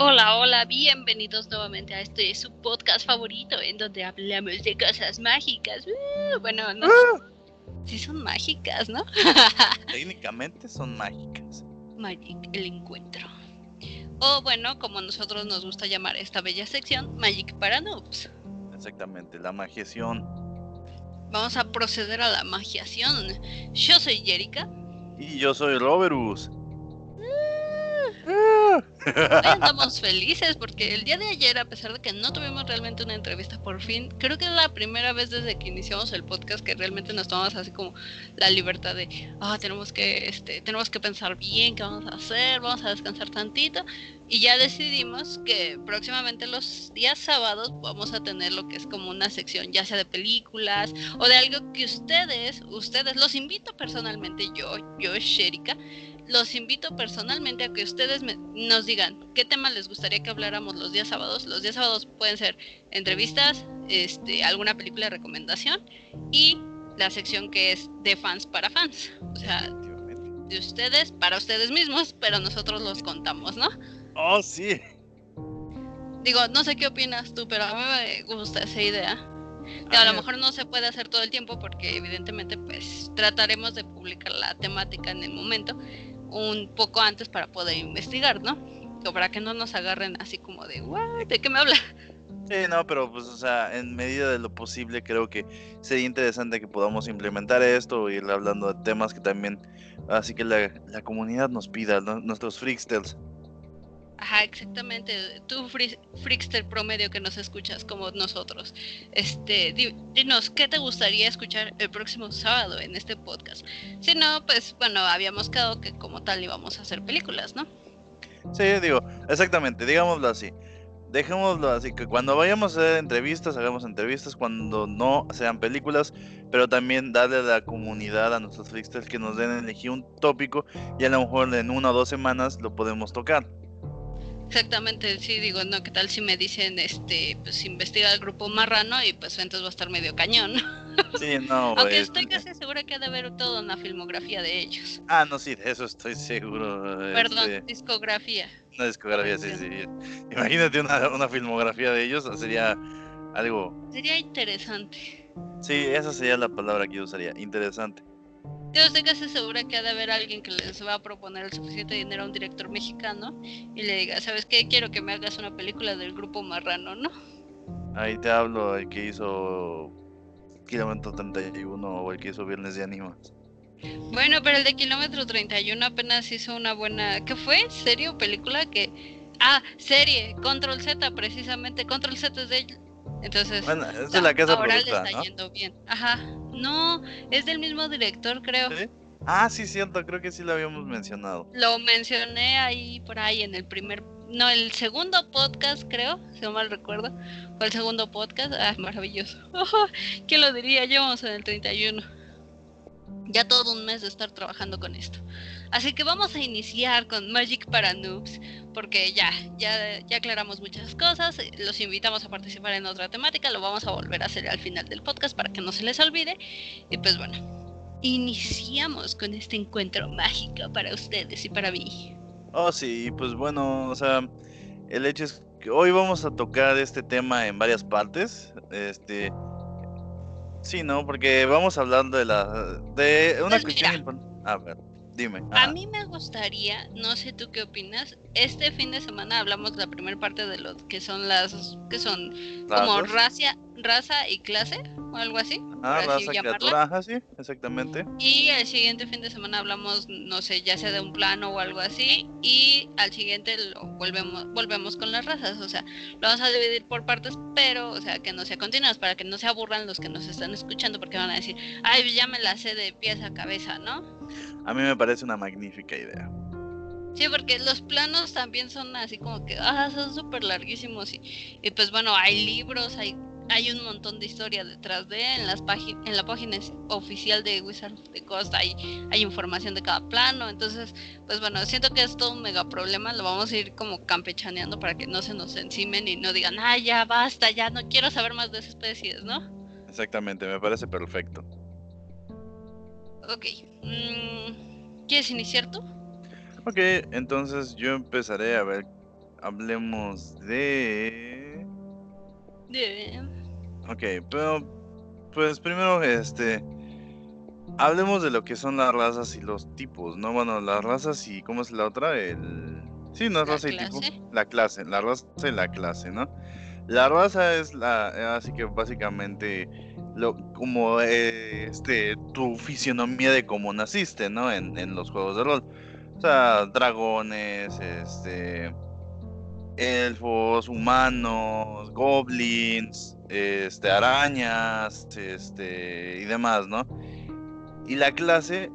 Hola, hola, bienvenidos nuevamente a este su podcast favorito en donde hablamos de cosas mágicas. Uh, bueno, no, ¡Ah! sí son mágicas, ¿no? Técnicamente son mágicas. Magic, el encuentro. O bueno, como nosotros nos gusta llamar esta bella sección, Magic para noobs. Exactamente, la magiación. Vamos a proceder a la magiación. Yo soy Jerica. Y yo soy Roberus. Hoy andamos felices porque el día de ayer, a pesar de que no tuvimos realmente una entrevista por fin, creo que es la primera vez desde que iniciamos el podcast que realmente nos tomamos así como la libertad de, ah, tenemos que, este, tenemos que pensar bien qué vamos a hacer, vamos a descansar tantito y ya decidimos que próximamente los días sábados vamos a tener lo que es como una sección, ya sea de películas o de algo que ustedes, ustedes, los invito personalmente, yo, yo, Sherika, los invito personalmente a que ustedes me- nos digan qué tema les gustaría que habláramos los días sábados. Los días sábados pueden ser entrevistas, este, alguna película de recomendación y la sección que es de fans para fans. O sea, de ustedes para ustedes mismos, pero nosotros los contamos, ¿no? Oh, sí. Digo, no sé qué opinas tú, pero a mí me gusta esa idea. Digo, a lo mejor no se puede hacer todo el tiempo porque evidentemente pues trataremos de publicar la temática en el momento un poco antes para poder investigar, ¿no? Para que no nos agarren así como de, "What? ¿De qué me habla? Sí, no, pero pues, o sea, en medida de lo posible, creo que sería interesante que podamos implementar esto y ir hablando de temas que también, así que la, la comunidad nos pida, ¿no? nuestros freaksters. Ajá, exactamente. Tú, fri- freakster promedio que nos escuchas como nosotros. Este, di- dinos, ¿qué te gustaría escuchar el próximo sábado en este podcast? Si no, pues bueno, habíamos quedado que como tal íbamos a hacer películas, ¿no? Sí, digo, exactamente, digámoslo así. Dejémoslo así, que cuando vayamos a hacer entrevistas, hagamos entrevistas, cuando no sean películas, pero también darle a la comunidad, a nuestros freaksters que nos den elegir un tópico y a lo mejor en una o dos semanas lo podemos tocar. Exactamente, sí, digo, no, ¿qué tal si me dicen, este, pues investiga el grupo marrano y pues entonces va a estar medio cañón? Sí, no, Aunque estoy casi segura que ha de haber toda una filmografía de ellos. Ah, no, sí, de eso estoy seguro. Perdón, este, discografía. una discografía, sí, sí. Imagínate una, una filmografía de ellos, sería algo... Sería interesante. Sí, esa sería la palabra que yo usaría, interesante. Yo estoy casi segura que ha de haber alguien que les va a proponer el suficiente dinero a un director mexicano y le diga, ¿sabes qué? Quiero que me hagas una película del grupo marrano, ¿no? Ahí te hablo, el que hizo Kilómetro 31 o el que hizo Viernes de Ánimas. Bueno, pero el de Kilómetro 31 apenas hizo una buena... ¿Qué fue? ¿Serie o película? que Ah, serie, Control Z, precisamente. Control Z es de él. Entonces... Bueno, es de la casa ahora le está ¿no? yendo bien. Ajá. No, es del mismo director, creo. ¿Sí? Ah, sí, cierto, creo que sí lo habíamos mencionado. Lo mencioné ahí por ahí en el primer, no, el segundo podcast creo, si no mal recuerdo. Fue el segundo podcast. Ah, maravilloso. ¿Quién lo diría? Llevamos en el 31. Ya todo un mes de estar trabajando con esto. Así que vamos a iniciar con Magic para Noobs, porque ya, ya, ya aclaramos muchas cosas. Los invitamos a participar en otra temática. Lo vamos a volver a hacer al final del podcast para que no se les olvide. Y pues bueno, iniciamos con este encuentro mágico para ustedes y para mí. Oh, sí, pues bueno, o sea, el hecho es que hoy vamos a tocar este tema en varias partes. Este. Sí, ¿no? Porque vamos hablando de la. de una Pues cuestión importante. A ver, dime. A mí me gustaría, no sé tú qué opinas, este fin de semana hablamos la primera parte de lo que son las, que son como Razas. Raza y clase o algo así, Ah, raza, criatura, ajá, sí, exactamente. Y el siguiente fin de semana hablamos, no sé, ya sea de un plano o algo así, y al siguiente lo volvemos, volvemos con las razas, o sea, lo vamos a dividir por partes, pero, o sea, que no sea continuas, para que no se aburran los que nos están escuchando, porque van a decir, ay, ya me la sé de pies a cabeza, ¿no? A mí me parece una magnífica idea. Sí, porque los planos también son así como que, ah, son súper larguísimos y, y pues bueno, hay libros, hay, hay un montón de historia detrás de, en las páginas, en la página oficial de Wizard of the Coast hay, hay información de cada plano, entonces, pues bueno, siento que es todo un mega problema, lo vamos a ir como campechaneando para que no se nos encimen y no digan, ah, ya basta, ya no quiero saber más de esas especies, ¿no? Exactamente, me parece perfecto. Ok, mm, ¿quieres iniciar tú? Ok, entonces yo empezaré a ver hablemos de... De... Ok, pero pues primero este... Hablemos de lo que son las razas y los tipos, ¿no? Bueno, las razas y ¿cómo es la otra? El... Sí, no es raza y tipo. clase. La clase, la raza y la clase, ¿no? La raza es la, así que básicamente lo, como eh, este tu fisionomía de cómo naciste, ¿no? En, en los juegos de rol. O sea, dragones, este, elfos, humanos, goblins, este, arañas, este, y demás, ¿no? Y la clase,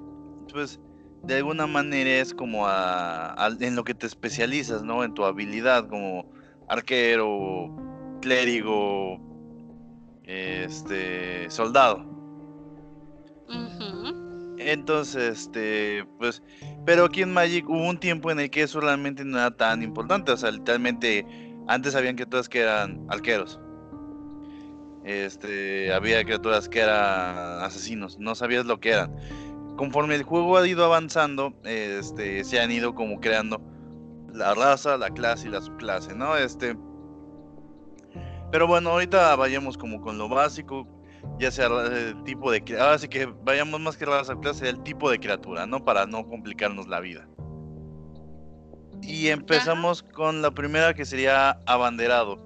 pues, de alguna manera es como a- a- en lo que te especializas, ¿no? En tu habilidad, como arquero, clérigo, este, soldado. Entonces, este, pues, pero aquí en Magic hubo un tiempo en el que eso realmente no era tan importante, o sea, literalmente antes sabían criaturas que eran arqueros. Este, había criaturas que eran asesinos, no sabías lo que eran. Conforme el juego ha ido avanzando, este, se han ido como creando la raza, la clase y la subclase, ¿no? Este, pero bueno, ahorita vayamos como con lo básico, ya sea el tipo de ahora sí que vayamos más que raza clase el tipo de criatura, ¿no? Para no complicarnos la vida. Y empezamos con la primera que sería abanderado.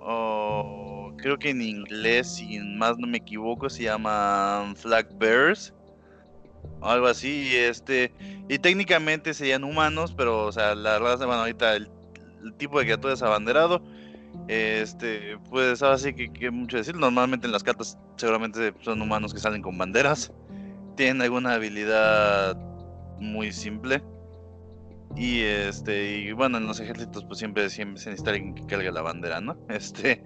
O creo que en inglés, si más no me equivoco, se llaman flag bearers. o Algo así, y este, y técnicamente serían humanos, pero, o sea, la raza, bueno, ahorita el, tipo de criatura es abanderado. Este, pues ahora sí que, que mucho decir. Normalmente en las cartas seguramente son humanos que salen con banderas. Tienen alguna habilidad muy simple. Y este, y bueno, en los ejércitos pues siempre, siempre se necesita alguien que cargue la bandera, ¿no? Este,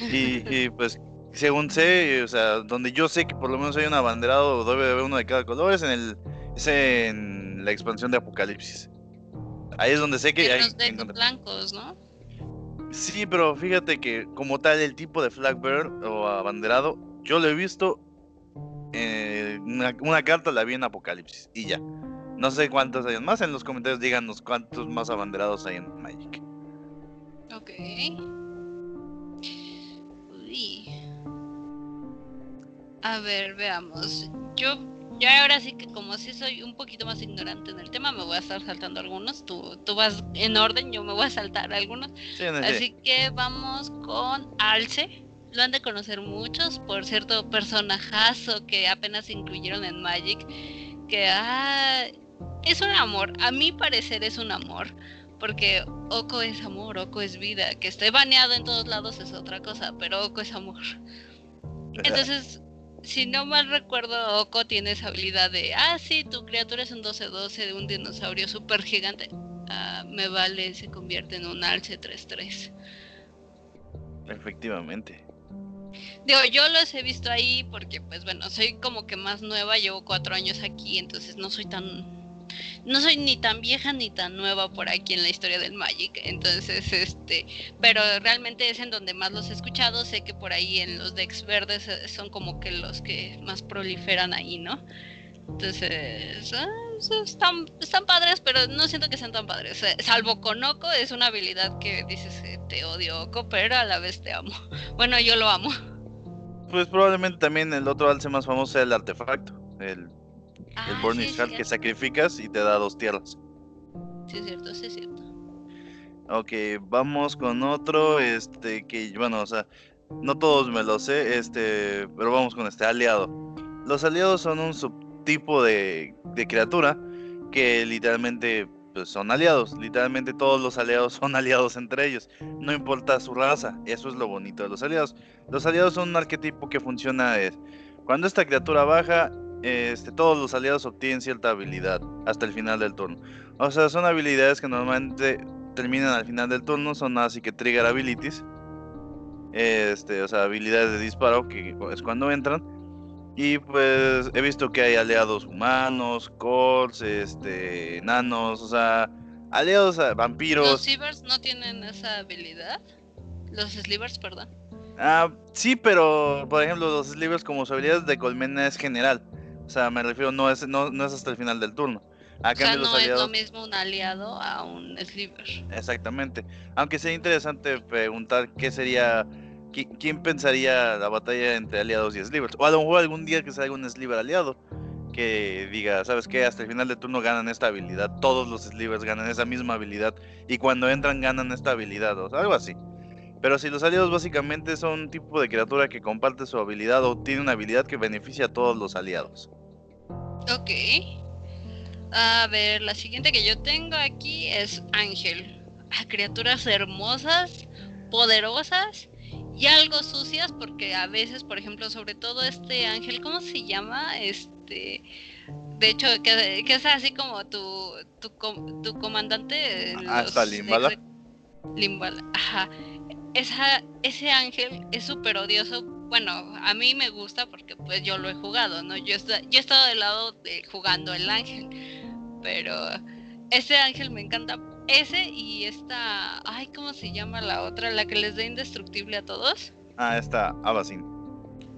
y, y, pues según sé, o sea, donde yo sé que por lo menos hay un abanderado, debe de haber uno de cada color, es en el, es en la expansión de Apocalipsis. Ahí es donde sé que hay los blancos, ¿no? Sí, pero fíjate que como tal el tipo de flag bearer o abanderado, yo lo he visto eh, una, una carta la vi en Apocalipsis y ya. No sé cuántos hay más. En los comentarios díganos cuántos más abanderados hay en Magic. Ok. A ver, veamos. Yo ya ahora sí que como sí soy un poquito más ignorante en el tema, me voy a estar saltando algunos. Tú, tú vas en orden, yo me voy a saltar algunos. Sí, no sé. Así que vamos con Alce. Lo han de conocer muchos, por cierto personajazo que apenas incluyeron en Magic. Que ah, es un amor. A mi parecer es un amor. Porque Oko es amor, Oko es vida. Que esté baneado en todos lados es otra cosa, pero Oko es amor. Entonces, si no mal recuerdo, Oko tiene esa habilidad de, ah, sí, tu criatura es un 12-12 de un dinosaurio súper gigante. Ah, me vale, se convierte en un alce 3-3. Efectivamente. Digo, yo los he visto ahí porque, pues bueno, soy como que más nueva, llevo cuatro años aquí, entonces no soy tan... No soy ni tan vieja ni tan nueva por aquí en la historia del Magic, entonces, este, pero realmente es en donde más los he escuchado, sé que por ahí en los decks verdes eh, son como que los que más proliferan ahí, ¿no? Entonces, ah, están, están padres, pero no siento que sean tan padres, eh, salvo con Oko, es una habilidad que dices, te odio Oko, pero a la vez te amo. Bueno, yo lo amo. Pues probablemente también el otro alce más famoso sea el artefacto. El, el Ah, Burning sí, que sacrificas y te da dos tierras. Sí, es cierto, sí, es cierto. Ok, vamos con otro, este, que, bueno, o sea, no todos me lo sé, este, pero vamos con este, aliado. Los aliados son un subtipo de, de criatura que literalmente, pues, son aliados. Literalmente todos los aliados son aliados entre ellos, no importa su raza, eso es lo bonito de los aliados. Los aliados son un arquetipo que funciona, es, cuando esta criatura baja, este, todos los aliados obtienen cierta habilidad hasta el final del turno. O sea, son habilidades que normalmente terminan al final del turno, son así que trigger abilities. Este, o sea, habilidades de disparo que es cuando entran. Y pues he visto que hay aliados humanos, cords, este, enanos, o sea, aliados a ¿Los vampiros. Sivers no tienen esa habilidad? Los Slivers, perdón. Ah, sí, pero por ejemplo, los slivers como su habilidad de colmena es general. O sea, me refiero, no es, no, no es hasta el final del turno. A o sea, no es lo mismo un aliado a un sliver. Exactamente. Aunque sería interesante preguntar qué sería, quién pensaría la batalla entre aliados y slivers. O a lo mejor algún día que salga un sliver aliado que diga, ¿sabes qué? Hasta el final de turno ganan esta habilidad, todos los slivers ganan esa misma habilidad y cuando entran ganan esta habilidad, o algo así. Pero si los aliados básicamente son un tipo de criatura que comparte su habilidad o tiene una habilidad que beneficia a todos los aliados. Ok. A ver, la siguiente que yo tengo aquí es Ángel. A criaturas hermosas, poderosas y algo sucias porque a veces, por ejemplo, sobre todo este ángel, ¿cómo se llama? Este, de hecho, que, es así como tu, tu, tu comandante. Hasta Limbala. Limbala, ajá esa, ese ángel es súper odioso. Bueno, a mí me gusta porque pues yo lo he jugado, ¿no? Yo, yo he estado del lado de jugando el ángel, pero ese ángel me encanta. Ese y esta, ay, ¿cómo se llama la otra? La que les da indestructible a todos. Ah, esta, Abasin.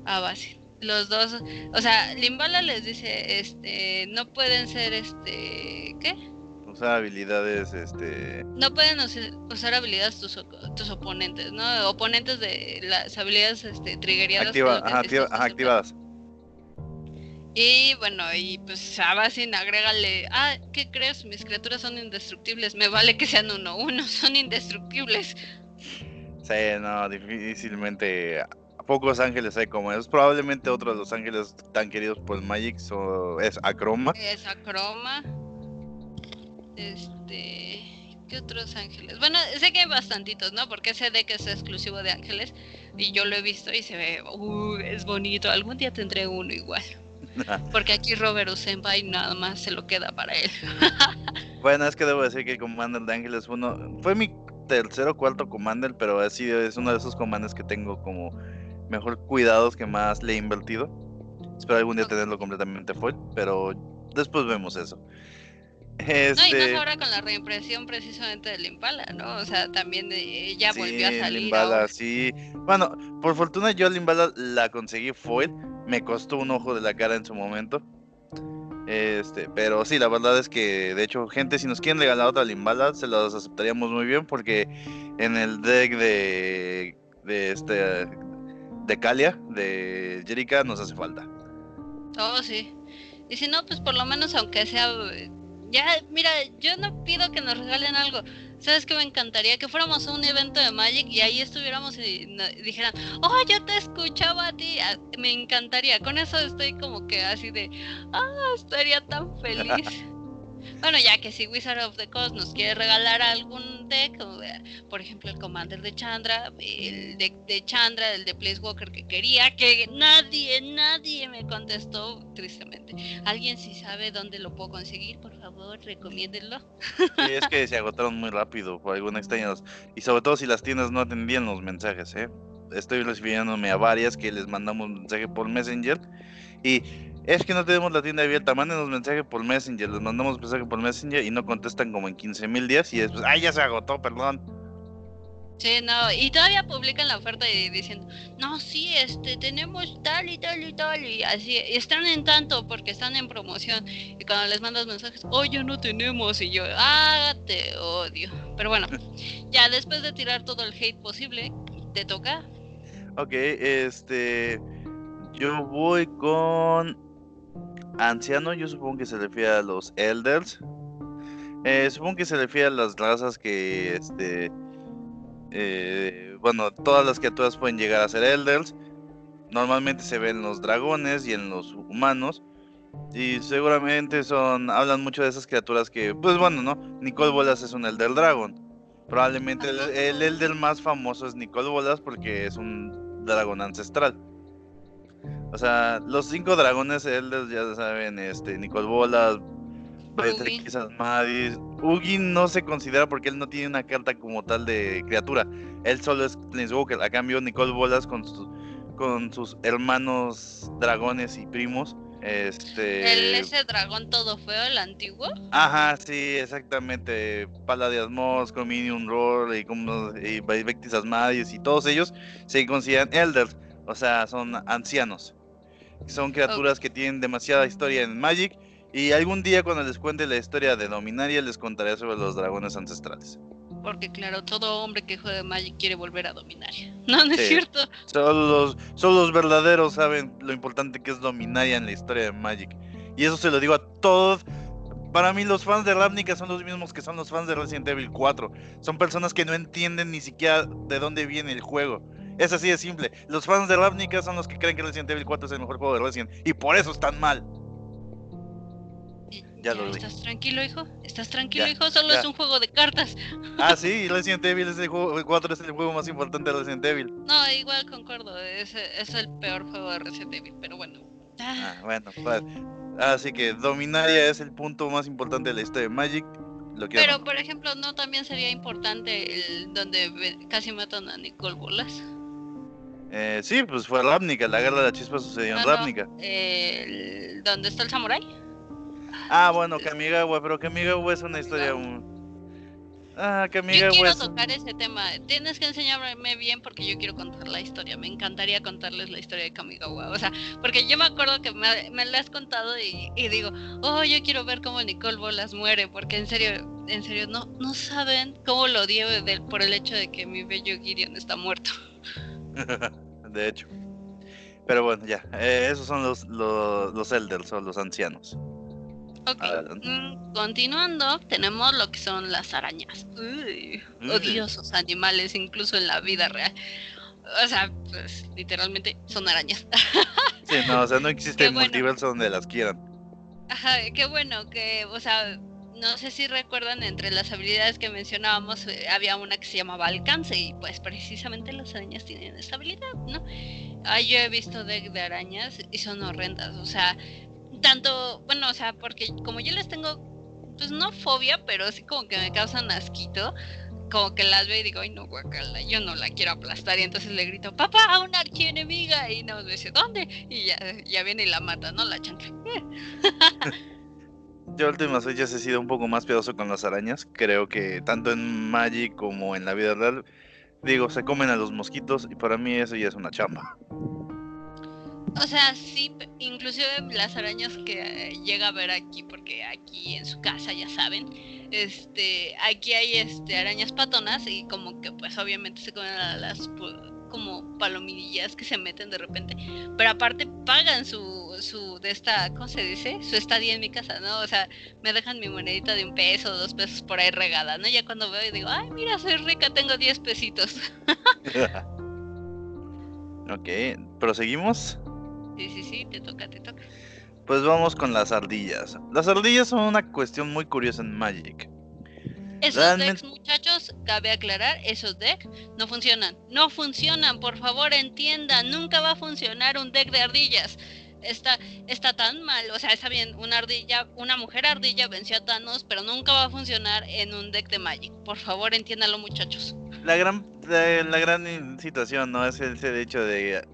Abasin. Los dos, o sea, Limbala les dice, este, no pueden ser, este, ¿qué? Usar habilidades, este... No pueden usar habilidades tus, tus oponentes, ¿no? Oponentes de las habilidades este, triggeriadas. activadas. Y bueno, y pues a Basin agrégale, ah, ¿qué crees? Mis criaturas son indestructibles, me vale que sean uno uno, son indestructibles. Sí, no, difícilmente pocos ángeles hay como esos. Probablemente otro de los ángeles tan queridos por Magic es Acroma. Es Acroma. Este. ¿Qué otros ángeles? Bueno, sé que hay bastantitos, ¿no? Porque ese deck es exclusivo de ángeles. Y yo lo he visto y se ve. Uh, es bonito. Algún día tendré uno igual. Porque aquí Robert Usenbai nada más se lo queda para él. bueno, es que debo decir que el Commander de Ángeles uno fue mi tercero o cuarto Commander, pero así es uno de esos Commanders que tengo como mejor cuidados que más le he invertido. Espero algún día tenerlo completamente full, pero después vemos eso. No, y más este ahora con la reimpresión precisamente del Impala, ¿no? O sea, también de, ya volvió a salir. Limbala, sí. Bueno, por fortuna yo el Impala la conseguí foil. Me costó un ojo de la cara en su momento. Este, pero sí, la verdad es que, de hecho, gente, si nos quieren regalar otra Limbala, se las aceptaríamos muy bien porque en el deck de, de este, de Kalia, de Jerica, nos hace falta. Oh, sí. Y si no, pues por lo menos aunque sea ya, mira, yo no pido que nos regalen algo. ¿Sabes qué me encantaría? Que fuéramos a un evento de Magic y ahí estuviéramos y dijeran, oh, yo te escuchaba a ti. Ah, me encantaría. Con eso estoy como que así de, ah, estaría tan feliz. Bueno, ya que si Wizard of the Coast nos quiere regalar algún deck, por ejemplo el Commander de Chandra, el deck de Chandra, el de Placewalker que quería, que nadie, nadie me contestó, tristemente. ¿Alguien si sabe dónde lo puedo conseguir? Por favor, recomiéndenlo. Sí, es que se agotaron muy rápido por alguna extraña. Y sobre todo si las tiendas no atendían los mensajes, ¿eh? Estoy recibiéndome a varias que les mandamos mensaje por Messenger y es que no tenemos la tienda abierta, mándenos mensaje por Messenger, les mandamos mensaje por Messenger y no contestan como en 15 mil días y después, ay, ya se agotó, perdón. Sí, no, y todavía publican la oferta y diciendo, no, sí, este, tenemos tal y tal y tal, y así, están en tanto porque están en promoción. Y cuando les mandas mensajes, oh, ya no tenemos, y yo, ah, te odio. Pero bueno, ya después de tirar todo el hate posible, te toca. Ok, este, yo voy con anciano, yo supongo que se refiere a los elders. Eh, supongo que se refiere a las razas que, este, eh, bueno, todas las criaturas pueden llegar a ser elders. Normalmente se ven en los dragones y en los humanos. Y seguramente son, hablan mucho de esas criaturas que, pues bueno, ¿no? Nicole Bolas es un Elder Dragon. Probablemente el, el Elder más famoso es Nicole Bolas porque es un dragón ancestral. O sea, los cinco dragones Elders, ya saben, este, Nicole Bolas, Beatrix Madis. Ugi no se considera porque él no tiene una carta como tal de criatura. Él solo es Planeswalker. A cambio, Nicole Bolas con, con sus hermanos dragones y primos. Este... ¿El ese dragón todo feo, el antiguo? Ajá, sí, exactamente. Paladias Moss, Cominion Roar y, como, y Asmadius y todos ellos se consideran Elders. O sea, son ancianos. Son criaturas que tienen demasiada historia en Magic Y algún día cuando les cuente la historia de Dominaria les contaré sobre los dragones ancestrales. Porque claro, todo hombre que juega Magic quiere volver a Dominaria. No, no es cierto. Solo los, solo los verdaderos saben lo importante que es Dominaria en la historia de Magic. Y eso se lo digo a todos. Para mí los fans de Ravnica son los mismos que son los fans de Resident Evil 4. Son personas que no entienden ni siquiera de dónde viene el juego. Es así de simple. Los fans de Ravnica son los que creen que Resident Evil 4 es el mejor juego de Resident. Y por eso están mal. Ya, lo ¿Estás tranquilo, hijo? ¿Estás tranquilo, hijo? Solo es un juego de cartas. Ah, sí, Resident Evil es el juego, 4 es el juego más importante de Resident Evil. No, igual concuerdo, es, es el peor juego de Resident Evil, pero bueno. Ah, bueno, pues, así que Dominaria es el punto más importante de la historia de Magic. pero, por ejemplo, ¿no también sería importante el donde casi matan a Nicole Bolas? Eh, sí, pues fue Ravnica, la guerra de la chispa sucedió en ah, Ravnica. ¿Dónde está el samurái? Ah, bueno, Kamigawa, pero Kamigawa es una historia... Ah, Kamigawa Yo quiero tocar ese tema. Tienes que enseñarme bien porque yo quiero contar la historia. Me encantaría contarles la historia de Kamigawa. O sea, porque yo me acuerdo que me, me la has contado y, digo, oh, yo quiero ver cómo Nicole Bolas muere. Porque en serio, en serio, no, no saben cómo lo odié por el hecho de que mi bello Gideon está muerto. de hecho. Pero bueno, ya. Eh, esos son los, los, los elders o los ancianos. Ok. Mm, continuando, tenemos lo que son las arañas. odiosos animales, incluso en la vida real. O sea, pues literalmente son arañas. sí, no, o sea, no existe multiverso donde las quieran. Ajá, qué bueno que, o sea, no sé si recuerdan, entre las habilidades que mencionábamos, eh, había una que se llamaba alcance, y pues precisamente las arañas tienen esa habilidad, ¿no? Ah, yo he visto deck de arañas y son horrendas, o sea, tanto, bueno, o sea, porque como yo les tengo, pues no fobia, pero sí como que me causan asquito, como que las veo y digo, ay no, guacala, yo no la quiero aplastar, y entonces le grito, papá, una archienemiga, y no me dice, ¿dónde? Y ya, ya viene y la mata, ¿no? La chancla. Yo últimas fechas he sido un poco más piadoso con las arañas. Creo que tanto en Magic como en la vida real, digo, se comen a los mosquitos y para mí eso ya es una chamba. O sea, sí, inclusive las arañas que llega a ver aquí, porque aquí en su casa ya saben, este, aquí hay este arañas patonas y como que pues obviamente se comen a las como palomillas que se meten de repente, pero aparte pagan su, su de esta, ¿cómo se dice? Su estadía en mi casa, ¿no? O sea, me dejan mi monedita de un peso dos pesos por ahí regada, ¿no? Ya cuando veo y digo, ay, mira, soy rica, tengo 10 pesitos. ok, ¿proseguimos? Sí, sí, sí, te toca, te toca. Pues vamos con las ardillas. Las ardillas son una cuestión muy curiosa en Magic. Esos decks, muchachos, cabe aclarar, esos decks no funcionan. No funcionan, por favor entiendan. Nunca va a funcionar un deck de ardillas. Está, está tan mal, o sea, está bien, una ardilla, una mujer ardilla venció a Thanos, pero nunca va a funcionar en un deck de Magic. Por favor, entiéndanlo, muchachos. La gran, la, gran situación, ¿no? Es el hecho de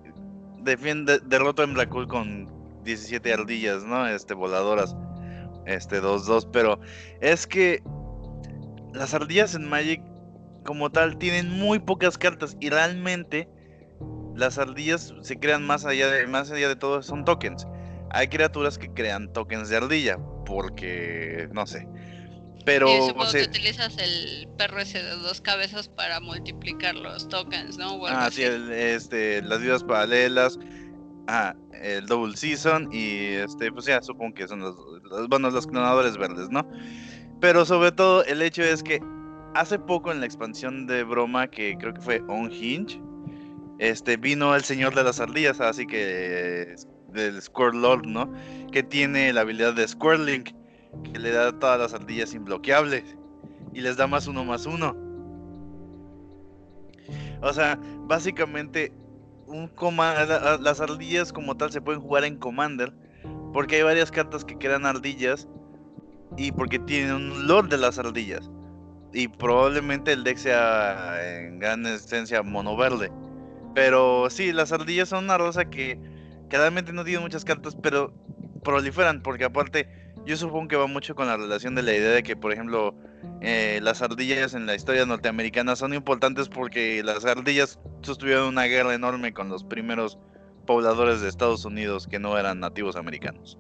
defiende, derrotó en Black Hole con 17 ardillas, ¿no? Este, voladoras. Este, 2-2. Pero es que las ardillas en Magic, como tal, tienen muy pocas cartas. Y realmente, las ardillas se crean más allá de, más allá de todo, son tokens. Hay criaturas que crean tokens de ardilla. Porque, no sé. Pero. supongo que utilizas el perro ese de dos cabezas para multiplicar los tokens, ¿no? ah, sí, este, las vidas paralelas. Ah, el Double Season. Y este, pues ya supongo que son los, bueno, los clonadores verdes, ¿no? Pero sobre todo, el hecho es que hace poco en la expansión de broma, que creo que fue On Hinge, este, vino el señor de las ardillas, así que del Squirrel Lord, ¿no? Que tiene la habilidad de Squirrelink que le da todas las ardillas imbloqueables y les da más uno más uno. O sea, básicamente un las ardillas como tal se pueden jugar en Commander porque hay varias cartas que crean ardillas y porque tienen un lord de las ardillas. Y probablemente el deck sea en gran esencia mono verde. Pero sí, las ardillas son una rosa que, que realmente no tiene muchas cartas, pero proliferan porque aparte yo supongo que va mucho con la relación de la idea de que, por ejemplo, eh, las ardillas en la historia norteamericana son importantes porque las ardillas sostuvieron una guerra enorme con los primeros pobladores de Estados Unidos que no eran nativos americanos.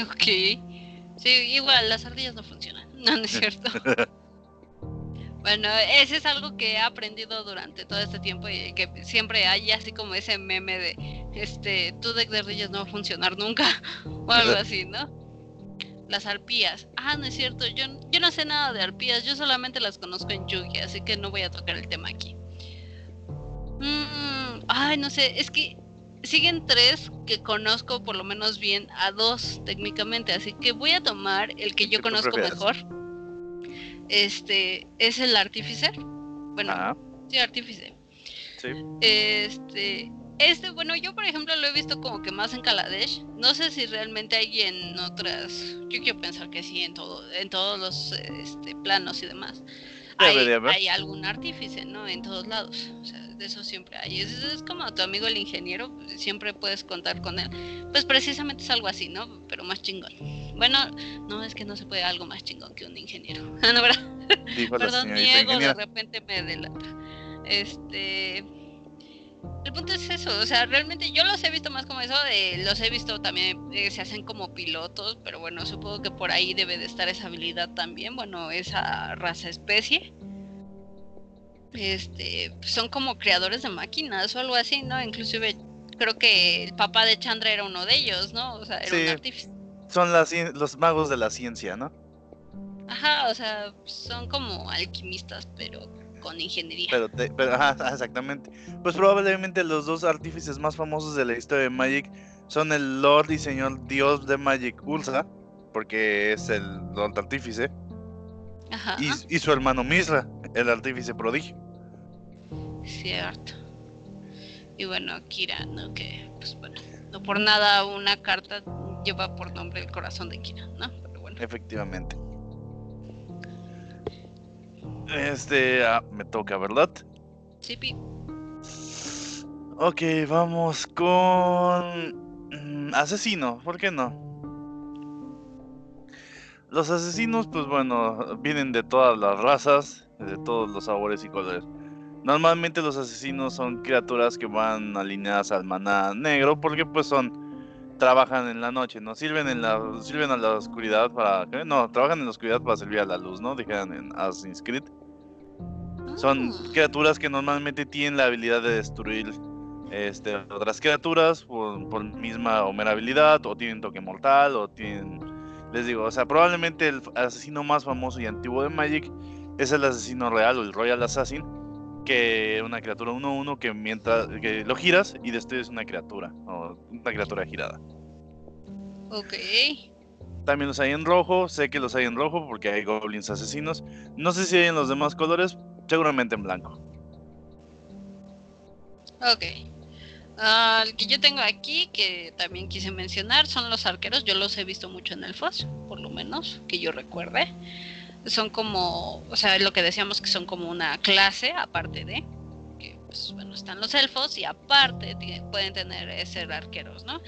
Ok. Sí, igual, las ardillas no funcionan. No, no es cierto. bueno, ese es algo que he aprendido durante todo este tiempo y que siempre hay así como ese meme de, este, tu deck de ardillas no va a funcionar nunca o algo así, ¿no? Las arpías. Ah, no es cierto, yo, yo no sé nada de arpías, yo solamente las conozco en Yugi, así que no voy a tocar el tema aquí. Mm, ay, no sé, es que siguen tres que conozco por lo menos bien a dos técnicamente, así que voy a tomar el que yo conozco mejor. Este es el artífice. Bueno, sí, artífice. Sí. Este, este, bueno, yo por ejemplo lo he visto como que más en Kaladesh. No sé si realmente hay en otras. Yo quiero pensar que sí, en todo, en todos los este, planos y demás. Hay, hay, algún artífice, ¿no? En todos lados. O sea, de eso siempre hay. Es, como tu amigo el ingeniero, siempre puedes contar con él. Pues precisamente es algo así, ¿no? Pero más chingón. Bueno, no es que no se puede algo más chingón que un ingeniero. ¿No, verdad? Perdón, mi ego de repente me delata. Este. El punto es eso, o sea, realmente yo los he visto más como eso, de, los he visto también, eh, se hacen como pilotos, pero bueno, supongo que por ahí debe de estar esa habilidad también, bueno, esa raza especie este, son como creadores de máquinas o algo así, ¿no? Inclusive creo que el papá de Chandra era uno de ellos, ¿no? O sea, era un artífice. Son los magos de la ciencia, ¿no? Ajá, o sea, son como alquimistas, pero con ingeniería. Pero, pero ajá, exactamente. Pues probablemente los dos artífices más famosos de la historia de Magic son el Lord y Señor Dios de Magic Ulsa, porque es el Lord Artífice, ajá. Y, y su hermano Misra, el Artífice Prodigio. Cierto. Y bueno, Kira, ¿no? Que, pues bueno, no por nada una carta lleva por nombre el corazón de Kira, ¿no? Pero bueno. Efectivamente. Este, ah, me toca, ¿verdad? Sí, pi. Ok, vamos con... Mm, asesino, ¿por qué no? Los asesinos, pues bueno, vienen de todas las razas, de todos los sabores y colores. Normalmente los asesinos son criaturas que van alineadas al maná negro porque pues son trabajan en la noche, no sirven en la sirven a la oscuridad para no, trabajan en la oscuridad para servir a la luz, ¿no? Dijeron en Assassin's Creed. Son ah. criaturas que normalmente tienen la habilidad de destruir este, otras criaturas por, por misma o mera habilidad, o tienen toque mortal, o tienen. Les digo, o sea, probablemente el asesino más famoso y antiguo de Magic es el asesino real o el Royal Assassin, que una criatura 1-1 que mientras que lo giras y destruyes una criatura o una criatura girada. Ok. También los hay en rojo, sé que los hay en rojo porque hay goblins asesinos. No sé si hay en los demás colores, seguramente en blanco. Ok. Ah, el que yo tengo aquí, que también quise mencionar, son los arqueros. Yo los he visto mucho en el FOS, por lo menos, que yo recuerde son como, o sea, lo que decíamos que son como una clase aparte de, que pues bueno, están los elfos y aparte pueden tener ser arqueros, ¿no?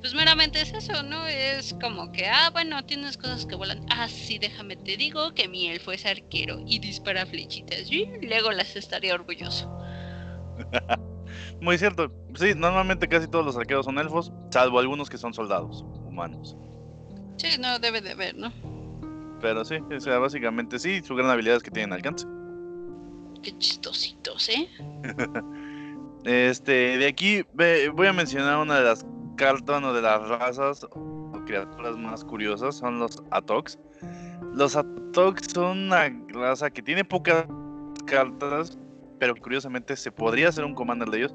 Pues meramente es eso, ¿no? Es como que, ah, bueno, tienes cosas que vuelan. Ah, sí, déjame te digo que mi elfo es arquero y dispara flechitas. Y luego las estaría orgulloso. Muy cierto. Sí, normalmente casi todos los arqueros son elfos, salvo algunos que son soldados humanos. Sí, no, debe de haber, ¿no? Pero sí, o sea, básicamente sí, su gran habilidad es que tienen alcance. Qué chistositos, ¿eh? este, de aquí voy a mencionar una de las cartas, una de las razas o criaturas más curiosas, son los Atox. Los Atox son una raza que tiene pocas cartas, pero curiosamente se podría hacer un commander de ellos.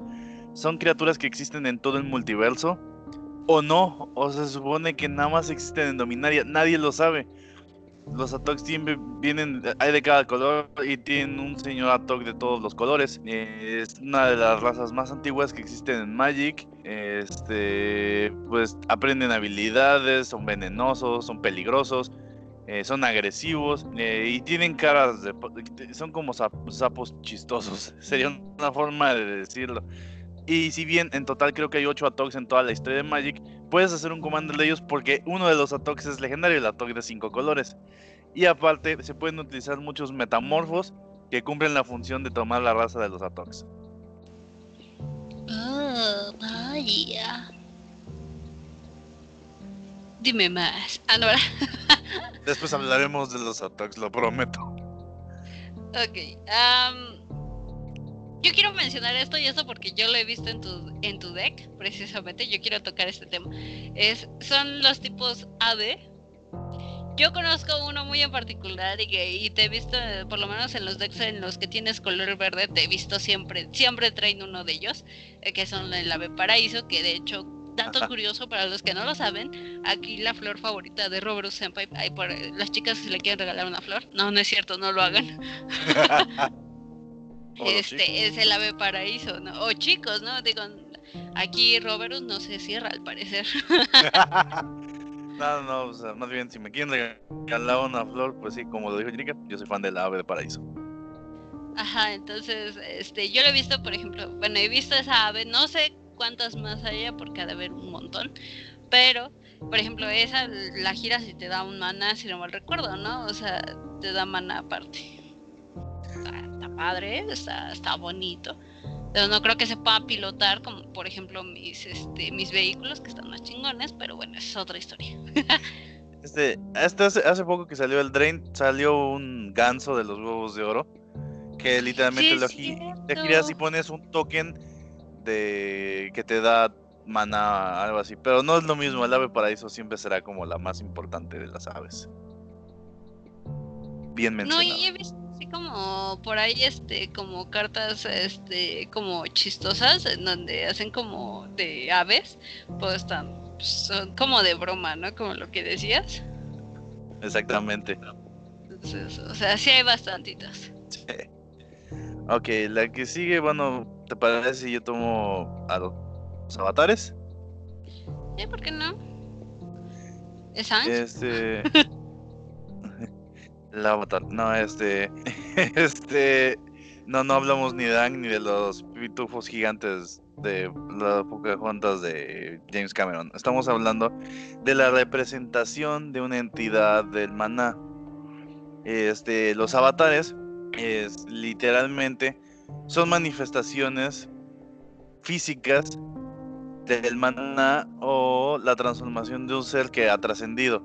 Son criaturas que existen en todo el multiverso, o no, o se supone que nada más existen en Dominaria, nadie lo sabe los Atox vienen, hay de cada color y tienen un señor Atok de todos los colores. es una de las razas más antiguas que existen en Magic. Este, pues aprenden habilidades, son venenosos, son peligrosos, eh, son agresivos eh, y tienen caras de, son como sapos chistosos. Sería una forma de decirlo. Y si bien en total creo que hay 8 Atoks en toda la historia de Magic, puedes hacer un comando de ellos porque uno de los Atoks es legendario, el Atok de 5 colores. Y aparte se pueden utilizar muchos metamorfos que cumplen la función de tomar la raza de los Atoks. Oh, vaya. Dime más. Ah, no. Después hablaremos de los attacks, lo prometo. Ok. am, yo quiero mencionar esto y esto porque yo lo he visto en tu, en tu deck, precisamente. Yo quiero tocar este tema. Es, son los tipos AD. Yo conozco uno muy en particular y, que, y te he visto, por lo menos en los decks en los que tienes color verde, te he visto siempre, siempre traen uno de ellos, eh, que son el ave paraíso, que de hecho, dato curioso para los que no lo saben, aquí la flor favorita de Robert Senpai, hay por, las chicas si le quieren regalar una flor, no, no es cierto, no lo hagan. Este es el ave paraíso, ¿no? O chicos, ¿no? Digo, aquí Roberus no se cierra al parecer. no, no, o sea, más bien, si me quieren regalar una flor, pues sí, como lo dijo Erika, yo soy fan del ave de paraíso. Ajá, entonces, este, yo lo he visto, por ejemplo, bueno, he visto esa ave, no sé cuántas más haya porque ha de haber un montón, pero, por ejemplo, esa la giras y te da un mana, si no mal recuerdo, ¿no? O sea, te da mana aparte. Está padre, está, está bonito. Pero no creo que se pueda pilotar como, por ejemplo, mis, este, mis vehículos, que están más chingones, pero bueno, es otra historia. Este, este hace, hace poco que salió el Drain, salió un ganso de los huevos de oro. Que literalmente Sí, lo gi- te giras y pones un token de que te da mana, algo así. Pero no es lo mismo, el ave paraíso siempre será como la más importante de las aves. Bien No, mencionado. y he visto así como por ahí, este, como cartas, este, como chistosas, en donde hacen como de aves, pues están, son como de broma, ¿no? Como lo que decías. Exactamente. Entonces, o sea, sí hay bastantitas. Sí. Ok, la que sigue, bueno, ¿te parece si yo tomo a los avatares? ¿Sí? ¿Por qué no? ¿Es Ange? Este. El avatar. No, este. Este. No, no hablamos ni de Ang ni de los pitufos gigantes de las Pocahontas de James Cameron. Estamos hablando de la representación de una entidad del maná. Este, los avatares es literalmente son manifestaciones físicas del maná o la transformación de un ser que ha trascendido.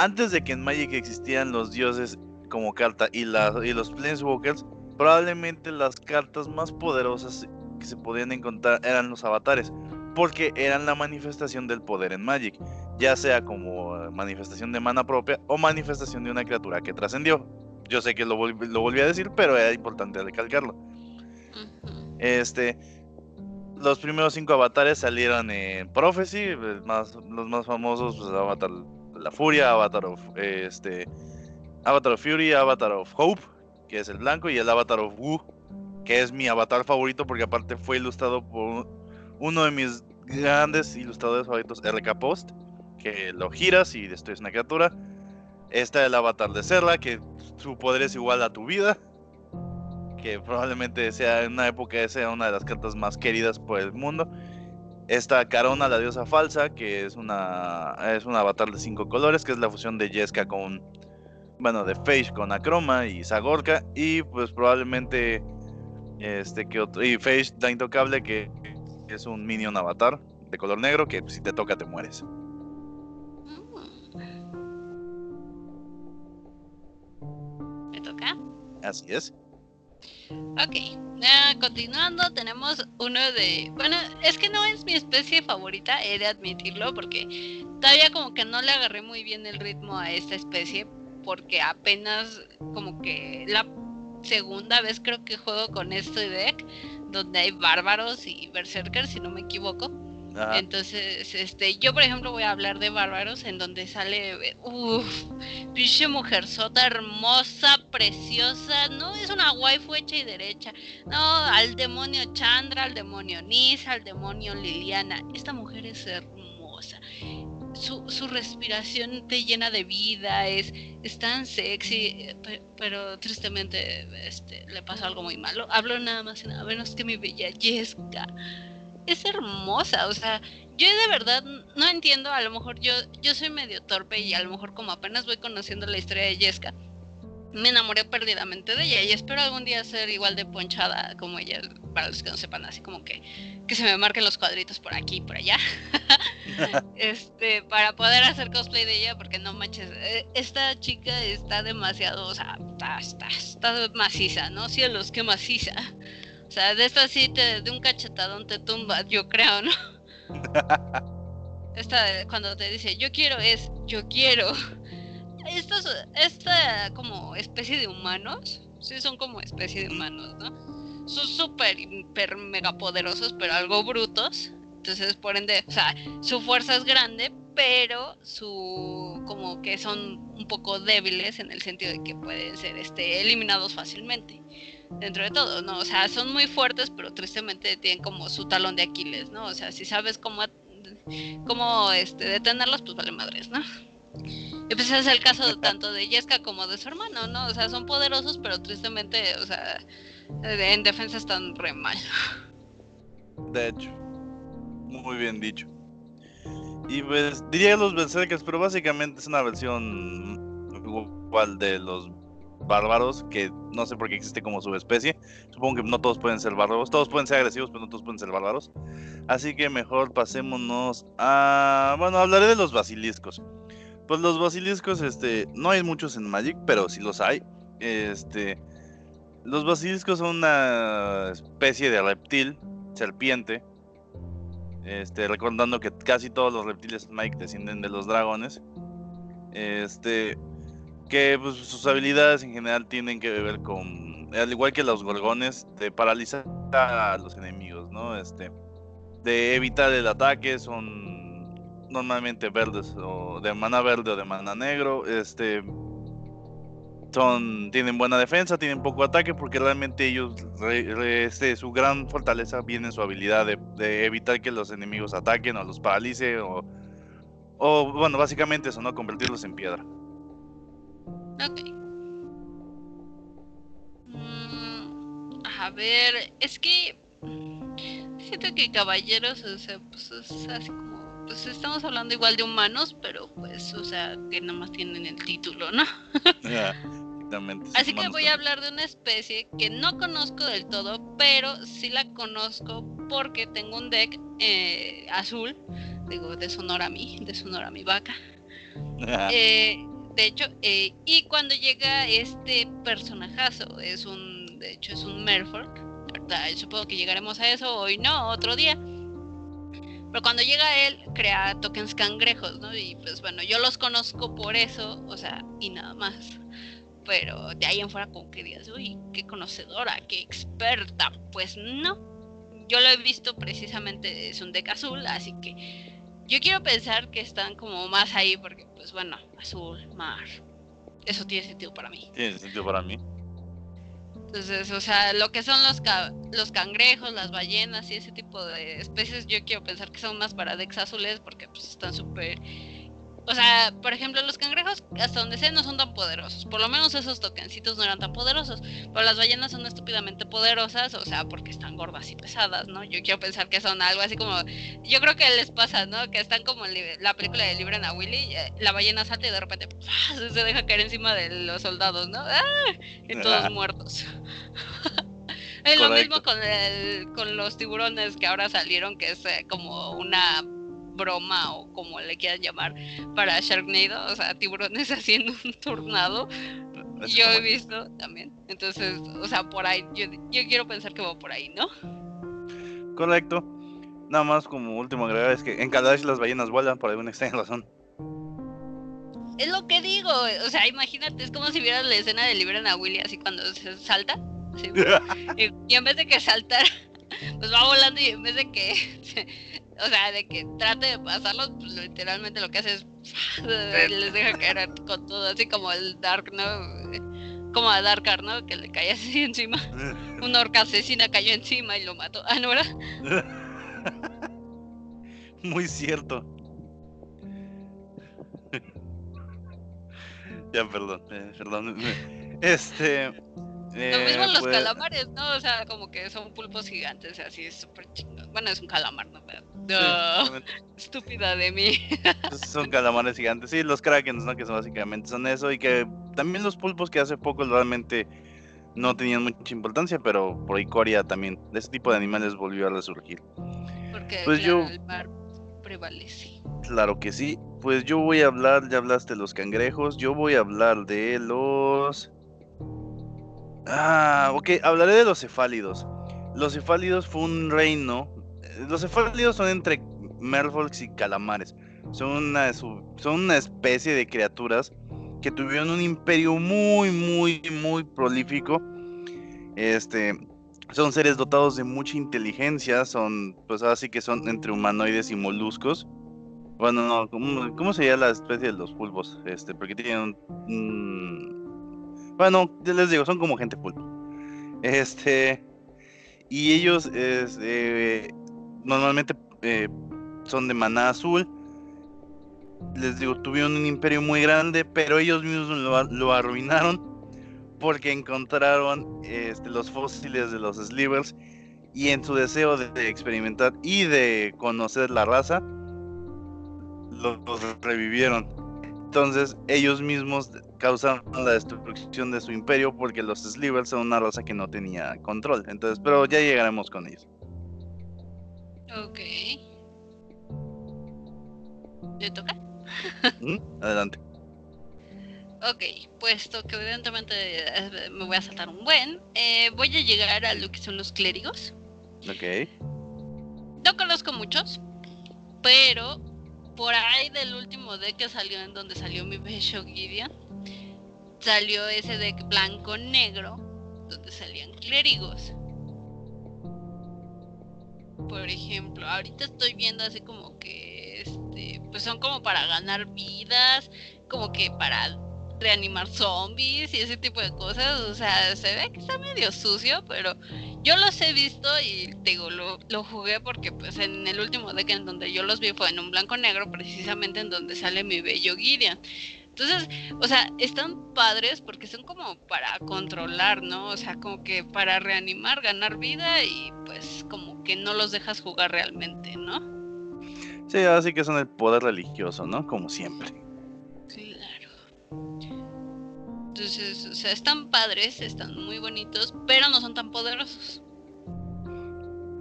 Antes de que en Magic existieran los dioses como carta y, la- y los Planeswalkers, probablemente las cartas más poderosas que se podían encontrar eran los avatares, porque eran la manifestación del poder en Magic, ya sea como eh, manifestación de mana propia o manifestación de una criatura que trascendió. Yo sé que lo, volví- lo volví a decir, pero era importante recalcarlo. Este, los primeros cinco avatares salieron en Prophecy, más- los más famosos, pues Avatar la Furia, Avatar of, este, Avatar of Fury, Avatar of Hope, que es el blanco, y el Avatar of Wu, que es mi avatar favorito porque aparte fue ilustrado por uno de mis grandes ilustradores favoritos, RK Post, que lo giras y destruyes una criatura. Está el avatar de Serla, que su poder es igual a tu vida que probablemente sea en una época sea una de las cartas más queridas por el mundo. Está Carona, la diosa falsa, que es una es un avatar de cinco colores, que es la fusión de Jeska con bueno, de Phage con Akroma y Zagorka y pues probablemente este que otro y Phage la intocable que es un minion avatar de color negro que si te toca te mueres. Mm. ¿Me toca? Así es. Ok, continuando, tenemos uno de. Bueno, es que no es mi especie favorita, he de admitirlo, porque todavía como que no le agarré muy bien el ritmo a esta especie, porque apenas como que la segunda vez creo que juego con este deck, donde hay bárbaros y berserkers, si no me equivoco. Entonces, este, yo por ejemplo voy a hablar de bárbaros en donde sale, uff, pinche mujerzota hermosa, preciosa, no es una waifu hecha y derecha, no, al demonio Chandra, al demonio Nisa, al demonio Liliana, esta mujer es hermosa. Su, su respiración te llena de vida, es, es tan sexy, pe- pero tristemente este, le pasa algo muy malo. Hablo nada más y nada menos que mi bella Jessica es hermosa, o sea, yo de verdad no entiendo, a lo mejor yo, yo soy medio torpe y a lo mejor como apenas voy conociendo la historia de Jessica, me enamoré perdidamente de ella y espero algún día ser igual de ponchada como ella, para los que no sepan, así como que, que se me marquen los cuadritos por aquí y por allá, este, para poder hacer cosplay de ella, porque no manches, eh, esta chica está demasiado, o sea, está, está, está maciza, ¿no? Cielos, qué maciza. O sea, de esta sí, te, de un cachetadón te tumba, yo creo, ¿no? esta, cuando te dice, yo quiero, es, yo quiero estos, esta como especie de humanos, sí son como especie de humanos, ¿no? Son súper, hiper, mega poderosos, pero algo brutos. Entonces, por ende, o sea, su fuerza es grande, pero su como que son un poco débiles en el sentido de que pueden ser este eliminados fácilmente dentro de todo, ¿no? O sea, son muy fuertes, pero tristemente tienen como su talón de Aquiles, ¿no? O sea, si sabes cómo cómo este detenerlos, pues vale madres, ¿no? Y pues es el caso tanto de Jessica como de su hermano, ¿no? O sea, son poderosos, pero tristemente, o sea, en defensa están re mal. De hecho, muy bien dicho. Y pues diría los berserkers, pero básicamente es una versión igual de los bárbaros, que no sé por qué existe como subespecie. Supongo que no todos pueden ser bárbaros, todos pueden ser agresivos, pero no todos pueden ser bárbaros. Así que mejor pasémonos a... Bueno, hablaré de los basiliscos. Pues los basiliscos, este, no hay muchos en Magic, pero sí los hay. Este, los basiliscos son una especie de reptil, serpiente. Este, recordando que casi todos los reptiles Magic descienden de los dragones. Este, que pues, sus habilidades en general tienen que ver con, al igual que los gorgones, de paralizar a los enemigos, ¿no? Este, de evitar el ataque, son normalmente verdes o de mana verde o de mana negro. Este son tienen buena defensa, tienen poco ataque porque realmente ellos este, su gran fortaleza viene en su habilidad de, evitar que los enemigos ataquen o los paralice o, o bueno, básicamente eso, ¿no? Convertirlos en piedra. Ok. Mm, a ver, es que siento que caballeros, o sea, pues es así como pues estamos hablando igual de humanos, pero pues, o sea, que nada más tienen el título, ¿no? Así que voy a hablar de una especie que no conozco del todo, pero sí la conozco porque tengo un deck eh, azul, digo, de Sonora a mí, de Sonora a mi vaca. Eh, de hecho, eh, y cuando llega este personajazo, es un, de hecho es un Merfolk, supongo que llegaremos a eso hoy no, otro día. Pero cuando llega él, crea tokens cangrejos, ¿no? Y pues bueno, yo los conozco por eso, o sea, y nada más. Pero de ahí en fuera, como que digas, uy, qué conocedora, qué experta. Pues no. Yo lo he visto precisamente, es un deck azul, así que yo quiero pensar que están como más ahí, porque pues bueno, azul, mar. Eso tiene sentido para mí. Tiene sentido para mí. Entonces, o sea, lo que son los, los cangrejos, las ballenas y ese tipo de especies, yo quiero pensar que son más para decks azules porque pues están súper o sea, por ejemplo, los cangrejos, hasta donde sea, no son tan poderosos. Por lo menos esos tokencitos no eran tan poderosos. Pero las ballenas son estúpidamente poderosas, o sea, porque están gordas y pesadas, ¿no? Yo quiero pensar que son algo así como. Yo creo que les pasa, ¿no? Que están como en la película de Libren a Willy, eh, la ballena salta y de repente se deja caer encima de los soldados, ¿no? ¡Ah! Y todos muertos. es lo mismo con, el, con los tiburones que ahora salieron, que es eh, como una broma o como le quieran llamar para Sharknado, o sea, tiburones haciendo un tornado. yo he visto también. Entonces, o sea, por ahí, yo, quiero pensar que va por ahí, ¿no? Correcto. Nada más como último agregar es que en Kaladesh las ballenas vuelan por alguna extraña razón. Es lo que digo, o sea, imagínate, es como si vieras la escena de Liberen a Willy así cuando se salta. y, y en vez de que saltar, pues va volando y en vez de que o sea, de que trate de pasarlos, pues literalmente lo que hace es les deja caer con todo, así como el Dark, ¿no? Como a Darkar, ¿no? Que le cae así encima. Una orca asesina cayó encima y lo mató. Ah, ¿no era? Muy cierto. ya, perdón, eh, perdón. Este. Lo mismo los pues calamares, ¿no? O sea, como que son pulpos gigantes, así es súper chingón. Bueno, es un calamar, ¿no? Pero No, estúpida de mí. son calamares gigantes. Sí, los krakens, ¿no? Que son básicamente son eso. Y que también los pulpos que hace poco realmente no tenían mucha importancia, pero por Icoria también. De ese tipo de animales volvió a resurgir. Porque pues yo... el mar prevalece. Claro que sí. Pues yo voy a hablar, ya hablaste de los cangrejos, yo voy a hablar de los... Ah, ok, hablaré de los cefálidos. Los cefálidos fue un reino. Los cefálidos son entre merfolks y calamares. Son una, son una especie de criaturas que tuvieron un imperio muy, muy, muy prolífico. Este, son seres dotados de mucha inteligencia, son, pues así que son entre humanoides y moluscos. Bueno, no, ¿cómo, sería la especie de los pulpos? Este, porque tienen un... bueno, les digo, son como gente pulpo. Este... Y ellos eh, normalmente eh, son de maná azul. Les digo, tuvieron un imperio muy grande, pero ellos mismos lo, arruinaron porque encontraron este, los fósiles de los slivers y en su deseo de, experimentar y de conocer la raza, los, revivieron. Entonces ellos mismos causaron la destrucción de su imperio porque los slivers son una raza que no tenía control. Entonces, pero ya llegaremos con ellos. Ok. ¿Le toca? ¿Mm? Adelante. Ok, puesto que evidentemente eh, me voy a saltar un buen, eh, voy a llegar a lo que son los clérigos. Ok. No conozco muchos, pero por ahí del último deck que salió en donde salió mi bello Gideon, salió ese deck blanco-negro donde salían clérigos. Por ejemplo, ahorita estoy viendo así como que este, pues son como para ganar vidas, como que para reanimar zombies y ese tipo de cosas. O sea, se ve que está medio sucio, pero yo los he visto y digo, lo, lo jugué porque pues en el último deck en donde yo los vi fue en un blanco negro, precisamente en donde sale mi bello Gideon. Entonces, o sea, están padres porque son como para controlar, ¿no? O sea, como que para reanimar, ganar vida y pues como que no los dejas jugar realmente, ¿no? Sí, así que son el poder religioso, ¿no? Como siempre. Entonces, o sea, están padres, están muy bonitos, pero no son tan poderosos.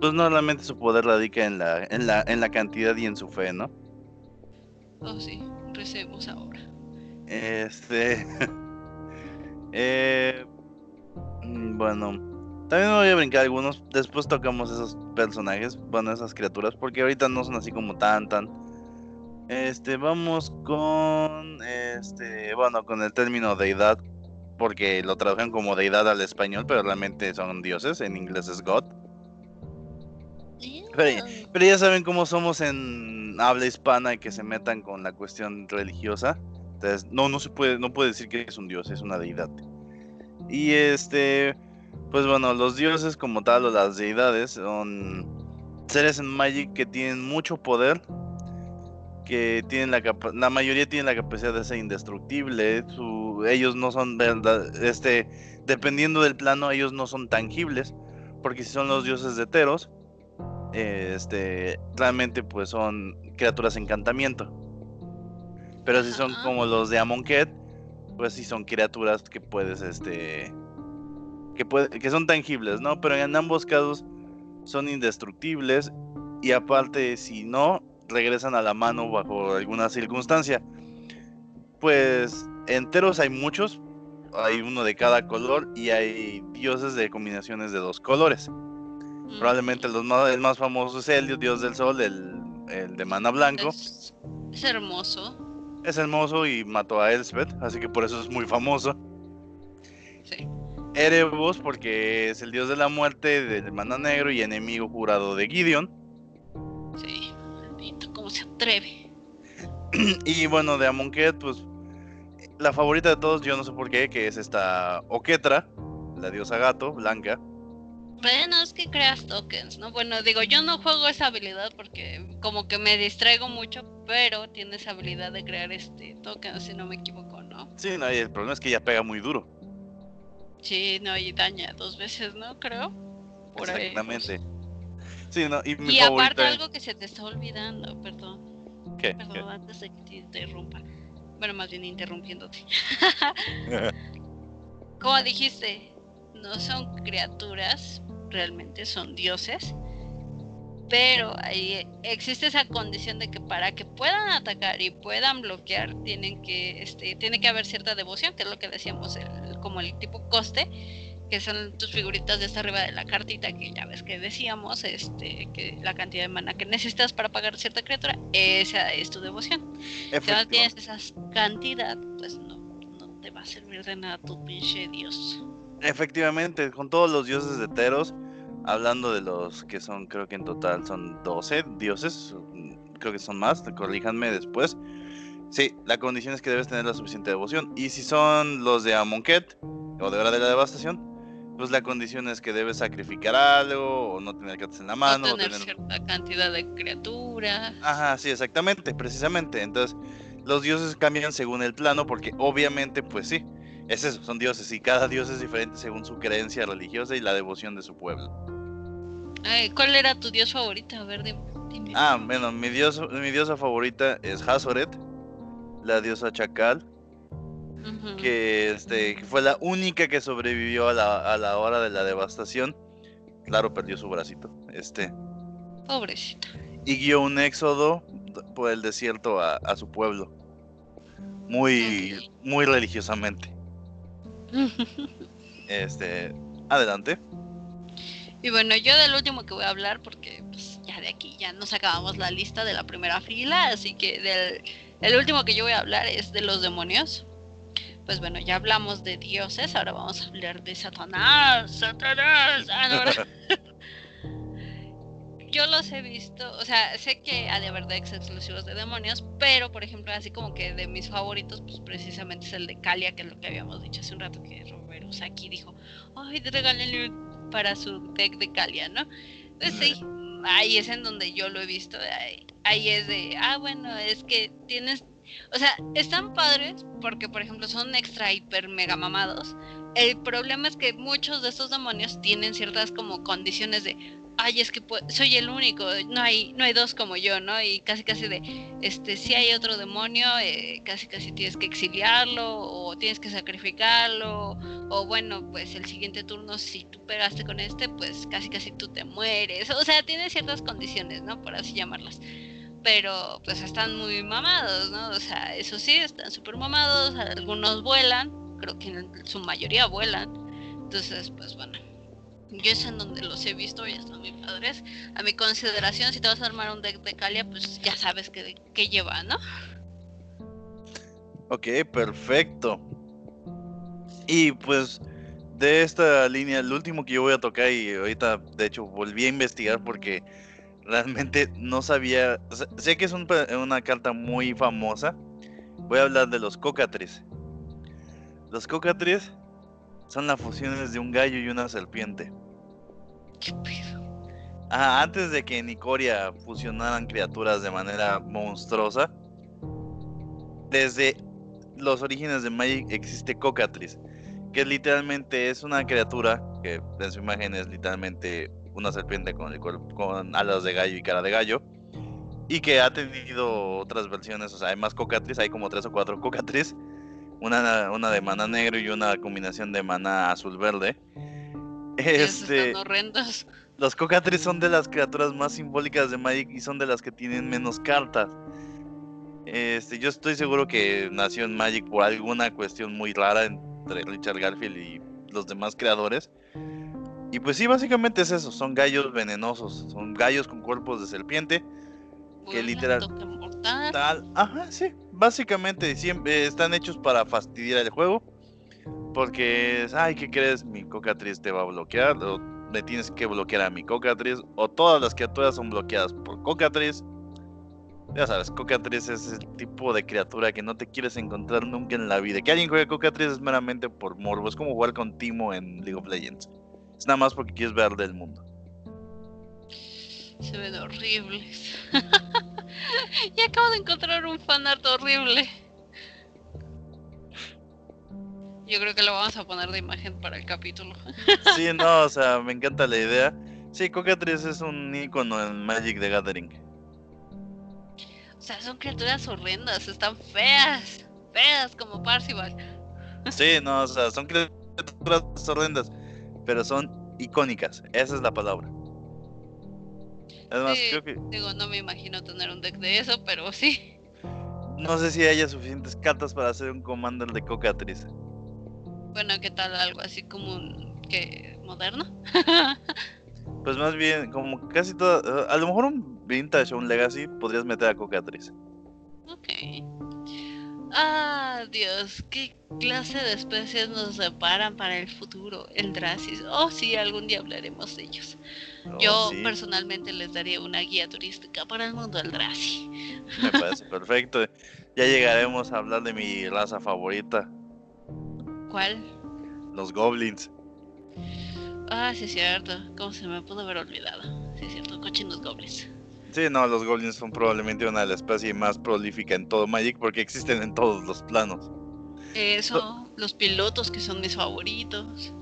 Pues normalmente su poder radica en la, en la, en la cantidad y en su fe, ¿no? Oh, sí, recemos ahora. Este. eh, mm, bueno, también me voy a brincar algunos. Después tocamos esos personajes, bueno, esas criaturas, porque ahorita no son así como tan, tan este, vamos con este, bueno, con el término deidad, porque lo tradujeron como deidad al español, pero realmente son dioses, en inglés es God. Pero, ya saben cómo somos en habla hispana y que se metan con la cuestión religiosa. Entonces, no, no se puede, no puede decir que es un dios, es una deidad. Y este, pues bueno, los dioses como tal o las deidades son seres en Magic que tienen mucho poder que tienen la la mayoría tienen la capacidad de ser indestructible, ellos no son verdad, este, dependiendo del plano, ellos no son tangibles, porque si son los dioses de Teros, este, realmente pues son criaturas encantamiento. Pero si son como los de Amonkhet, pues sí son criaturas que puedes, este, que, puede, que son tangibles, ¿no? Pero en ambos casos son indestructibles y aparte si no, regresan a la mano bajo alguna circunstancia. Pues enteros hay muchos, hay uno de cada color y hay dioses de combinaciones de dos colores. Mm. Probablemente los más, el más famoso es el dios del sol, el, de mana blanco. Es, hermoso. Es hermoso y mató a Elspeth, así que por eso es muy famoso. Sí. Erebos, porque es el dios de la muerte del mana negro y enemigo jurado de Gideon. Sí se atreve. y bueno, de Amonkhet, pues la favorita de todos, yo no sé por qué, que es esta Oketra, la diosa gato, blanca. Bueno, es que creas tokens, ¿no? Bueno, digo, yo no juego esa habilidad porque como que me distraigo mucho, pero tiene esa habilidad de crear este tokens, si no me equivoco, ¿no? Sí, no, y el problema es que ella pega muy duro. Sí, no, y daña dos veces, ¿no? Creo. Por Exactamente. Sí, no, y, mi Y aparte algo que se te está olvidando, perdón, ¿Qué? perdón, antes de que te interrumpa. Bueno, más bien interrumpiéndote. Como dijiste, no son criaturas, realmente son dioses. Pero ahí existe esa condición de que para que puedan atacar y puedan bloquear, tienen que, este, tiene que haber cierta devoción, que es lo que decíamos, el- como el tipo coste, que son tus figuritas de esta arriba de la cartita, que ya ves que decíamos, este, que la cantidad de mana que necesitas para pagar cierta criatura, esa es tu devoción. Si no tienes esa cantidad, pues no, no te va a servir de nada tu pinche dios. Efectivamente, con todos los dioses de Teros, hablando de los que son, creo que en total son 12 dioses, mm, creo que son más, corríjanme después. Sí, la condición es que debes tener la suficiente devoción. Y si son los de Amonkhet, o de Hora de la Devastación, pues la condición es que debes sacrificar algo, o no tener cartas en la mano, no o tener tener... cierta cantidad de criatura. Ajá, sí, exactamente, precisamente. Entonces, los dioses cambian según el plano, porque obviamente, pues sí, es eso, son dioses, y cada dios es diferente según su creencia religiosa y la devoción de su pueblo. Ay, ¿Cuál era tu dios favorito? A ver, dim- dime. Ah, bueno, mi, dios, mi diosa favorita es Hazoret, la diosa chacal, Ujú. que, este, que fue la única que sobrevivió a la, a la hora de la devastación. Claro, perdió su bracito. Este, Pobrecita. y guió un éxodo por el desierto a, a su pueblo. Muy, muy religiosamente. Este, adelante. Y bueno, yo del último que voy a hablar, porque pues, ya de aquí ya nos acabamos la lista de la primera fila, así que del el último que yo voy a hablar es de los demonios. Pues bueno, ya hablamos de dioses, ahora vamos a hablar de Satanás. Satanás. Ah, no, ¿verdad? Yo los he visto, o sea, sé que ha de haber decks exclusivos de demonios, pero por ejemplo, así como que de mis favoritos, pues precisamente es el de Kalia, que es lo que habíamos dicho hace un rato, que Robert Usaki dijo, ay, regálenle para su deck de Kalia, ¿no? Pues sí, ahí es en donde yo lo he visto, ahí es de, ah, bueno, es que tienes, o sea, están padres porque, por ejemplo, son extra, hiper, mega mamados. El problema es que muchos de estos demonios tienen ciertas como condiciones de, ay, es que pu- soy el único, no hay, no hay dos como yo, ¿no? Y casi casi de, este, si hay otro demonio, eh, casi casi tienes que exiliarlo o tienes que sacrificarlo, o bueno, pues el siguiente turno si tú pegaste con este, pues casi casi tú te mueres, o sea, tiene ciertas condiciones, ¿no? Por así llamarlas. Pero pues están muy mamados, ¿no? O sea, eso sí, están súper mamados, algunos vuelan, creo que en su mayoría vuelan. Entonces, pues bueno, yo es en donde los he visto y están muy padres. A mi consideración, si te vas a armar un deck de Kalia, pues ya sabes qué qué lleva, ¿no? Ok, perfecto. Y pues de esta línea, el último que yo voy a tocar y ahorita de hecho volví a investigar porque realmente no sabía, sé que es una carta muy famosa. Voy a hablar de los cocatris. Los cocatris son las fusiones de un gallo y una serpiente. ¿Qué pedo? Ah, antes de que en Icoria fusionaran criaturas de manera monstruosa, desde los orígenes de Magic existe Cocatris, que literalmente es una criatura que en su imagen es literalmente una serpiente con, el cuerpo- con alas de gallo y cara de gallo, y que ha tenido otras versiones, o sea, hay más Cocatris, hay como tres o cuatro Cocatris, una, una de mana negro y una combinación de mana azul-verde. Este, horrendos. los Cocatris son de las criaturas más simbólicas de Magic y son de las que tienen menos cartas. Este, yo estoy seguro que nació en Magic por alguna cuestión muy rara entre Richard Garfield y los demás creadores. Y pues sí, básicamente es eso, son gallos venenosos, son gallos con cuerpos de serpiente, que literal- tal, ajá, sí, básicamente siempre están hechos para fastidiar el juego, porque, es, ay, ¿qué crees? Mi Cocatriz te va a bloquear, o me tienes que bloquear a mi Cocatriz, o todas las criaturas son bloqueadas por Cocatriz. Ya sabes, Cocatriz es el tipo de criatura que no te quieres encontrar nunca en la vida. Que alguien juegue Cocatriz es meramente por morbo, es como jugar con Timo en League of Legends. Es nada más porque quieres ver del mundo. Se ven horribles. y acabo de encontrar un fanart horrible. Yo creo que lo vamos a poner de imagen para el capítulo. Sí, no, o sea, me encanta la idea. Sí, Cocatriz es un icono en Magic the Gathering. O sea, son criaturas horrendas, están feas, feas como Parcival. Sí, no, o sea, son criaturas horrendas, pero son icónicas, esa es la palabra. Además, creo que... Digo, no me imagino tener un deck de eso, pero sí. No sé si haya suficientes cartas para hacer un commander de Cocatriz. Bueno, ¿qué tal algo así como un... que moderno? pues más bien, como casi todo... A lo mejor un Vintage o un Legacy podrías meter a Cocatriz. Ok. Ah, Dios, qué clase de especies nos separan para el futuro, el Dracis. Oh, sí, algún día hablaremos de ellos. Oh, Yo personalmente les daría una guía turística para el mundo del Draci. Me parece perfecto. Ya llegaremos a hablar de mi raza favorita. ¿Cuál? Los goblins. Ah, sí es cierto. ¿Cómo se me pudo haber olvidado? Sí es cierto, cochinos goblins. Sí, no, los goblins son probablemente una de las especies más prolífica en todo Magic porque existen en todos los planos. Eso, los pilotos que son mis favoritos.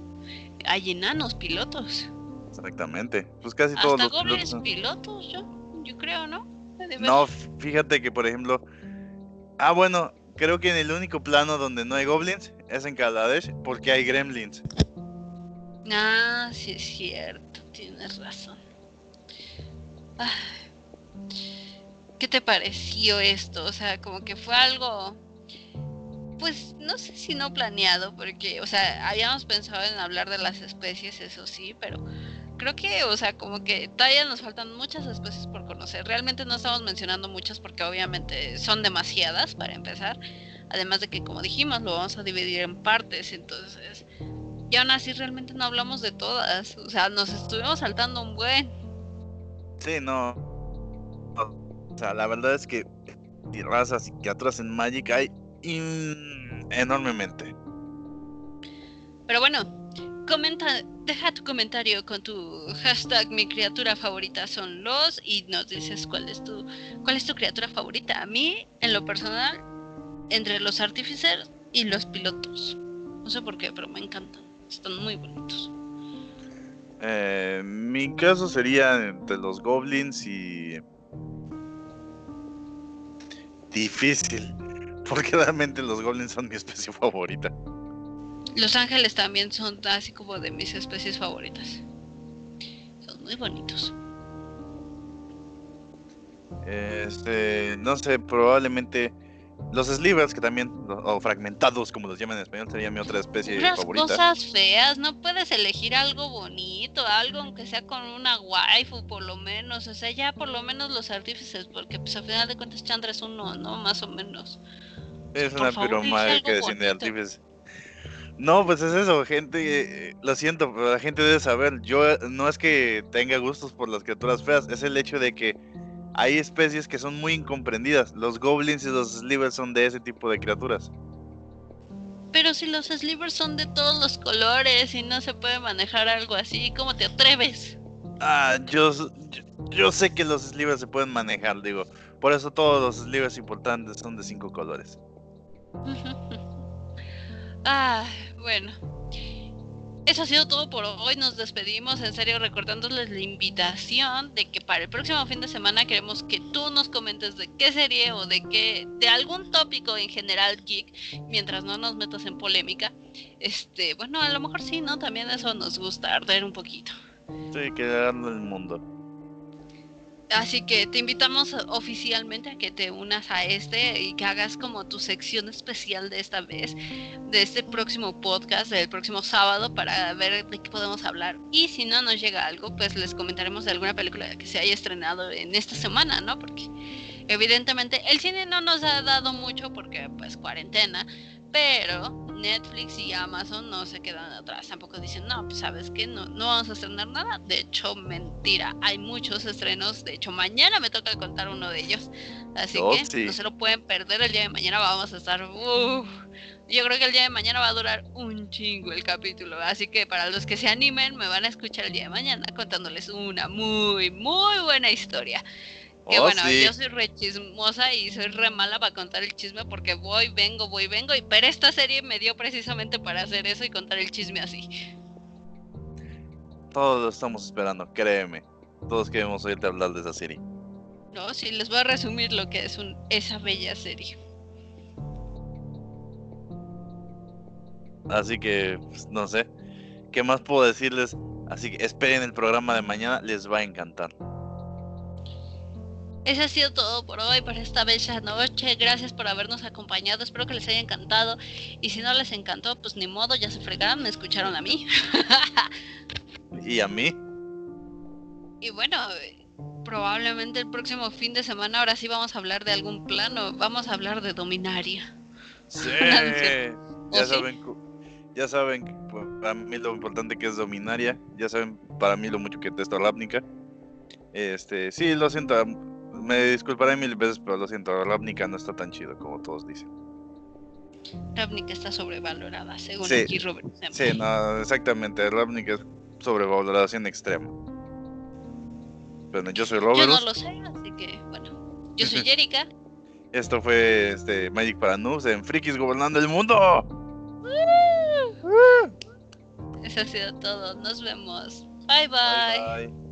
Hay enanos pilotos. Exactamente. Pues casi todos los goblins pilotos, yo, yo creo, ¿no? No, fíjate que por ejemplo. Ah, bueno, creo que en el único plano donde no hay goblins es en Kaladesh porque hay gremlins. Ah, sí es cierto, tienes razón. Ah. ¿Qué te pareció esto? O sea, como que fue algo, pues no sé si no planeado, porque, o sea, habíamos pensado en hablar de las especies, eso sí, pero creo que, o sea, como que todavía nos faltan muchas especies por conocer. Realmente no estamos mencionando muchas porque obviamente son demasiadas para empezar. Además de que, como dijimos, lo vamos a dividir en partes, entonces... Y aún así realmente no hablamos de todas. O sea, nos estuvimos saltando un buen. Sí, no. O sea, la verdad es que razas y criaturas en Magic hay enormemente. Pero bueno, comenta, deja tu comentario con tu hashtag mi criatura favorita son los y nos dices cuál es tu cuál es tu criatura favorita. A mí, en lo personal, entre los artificers y los pilotos. No sé por qué, pero me encantan. Están muy bonitos. Eh, mi caso sería entre los goblins y difícil, porque realmente los goblins son mi especie favorita. Los ángeles también son así como de mis especies favoritas. Son muy bonitos. Este, no sé, probablemente los slivers, que también, o fragmentados, como los llaman en español, sería mi otra especie Unas favorita. cosas feas, no puedes elegir algo bonito, algo aunque sea con una waifu, por lo menos. O sea, ya por lo menos los artífices, porque pues a final de cuentas Chandra es uno, ¿no? Más o menos. Es una piroma que desciende de artífices. No, pues es eso, gente, eh, lo siento, pero la gente debe saber, yo no es que tenga gustos por las criaturas feas, es el hecho de que hay especies que son muy incomprendidas. Los goblins y los slivers son de ese tipo de criaturas. Pero si los slivers son de todos los colores y no se puede manejar algo así, ¿cómo te atreves? Ah, yo, yo, sé que los slivers se pueden manejar, digo. Por eso todos los slivers importantes son de cinco colores. ah, bueno. Eso ha sido todo por hoy. Nos despedimos, en serio, recordándoles la invitación de que para el próximo fin de semana queremos que tú nos comentes de qué serie o de qué, de algún tópico en general geek, mientras no nos metas en polémica. Este, bueno, a lo mejor sí, ¿no? También eso nos gusta, arder un poquito. Sí, quedando el mundo. Así que te invitamos oficialmente a que te unas a este y que hagas como tu sección especial de esta vez, de este próximo podcast, del próximo sábado, para ver de qué podemos hablar. Y si no nos llega algo, pues les comentaremos de alguna película que se haya estrenado en esta semana, ¿no? Porque evidentemente el cine no nos ha dado mucho porque pues cuarentena, pero Netflix y Amazon no se quedan atrás. Tampoco dicen, no, pues sabes que no, no vamos a estrenar nada. De hecho, mentira, hay muchos estrenos. De hecho, mañana me toca contar uno de ellos. Así oh, que no se lo pueden perder. El día de mañana vamos a estar. yo creo que el día de mañana va a durar un chingo el capítulo. Así que para los que se animen, me van a escuchar el día de mañana contándoles una muy, muy buena historia. Que oh, bueno, yo soy re chismosa y soy re mala para contar el chisme porque voy, vengo, voy, vengo. Y pero esta serie me dio precisamente para hacer eso y contar el chisme así. Todos lo estamos esperando, créeme. Todos queremos oírte hablar de esa serie. No, sí, les voy a resumir lo que es un, esa bella serie. Así que, pues, no sé. ¿Qué más puedo decirles? Así que esperen el programa de mañana, les va a encantar. Eso ha sido todo por hoy, por esta bella noche. Gracias por habernos acompañado. Espero que les haya encantado. Y si no les encantó, pues ni modo, ya se fregaron, me escucharon a mí. ¿Y a mí? Y bueno, probablemente el próximo fin de semana ahora sí vamos a hablar de algún plano. Vamos a hablar de Dominaria. Sí. ya saben, ya saben para mí lo importante que es Dominaria. Ya saben para mí lo mucho que testo Ravnica. Este, sí, lo siento, me disculparé mil veces, pero lo siento, Ravnica no está tan chido como todos dicen. Ravnica está sobrevalorada, según aquí Robert. Sí, no, exactamente, Ravnica es sobrevaloración extrema. Bueno, yo soy Robert. Yo no lo sé, así que, bueno. Yo soy Jerica. Esto fue este Magic para Noobs en Frikis Gobernando el Mundo. Eso ha sido todo. Nos vemos. bye. bye, bye.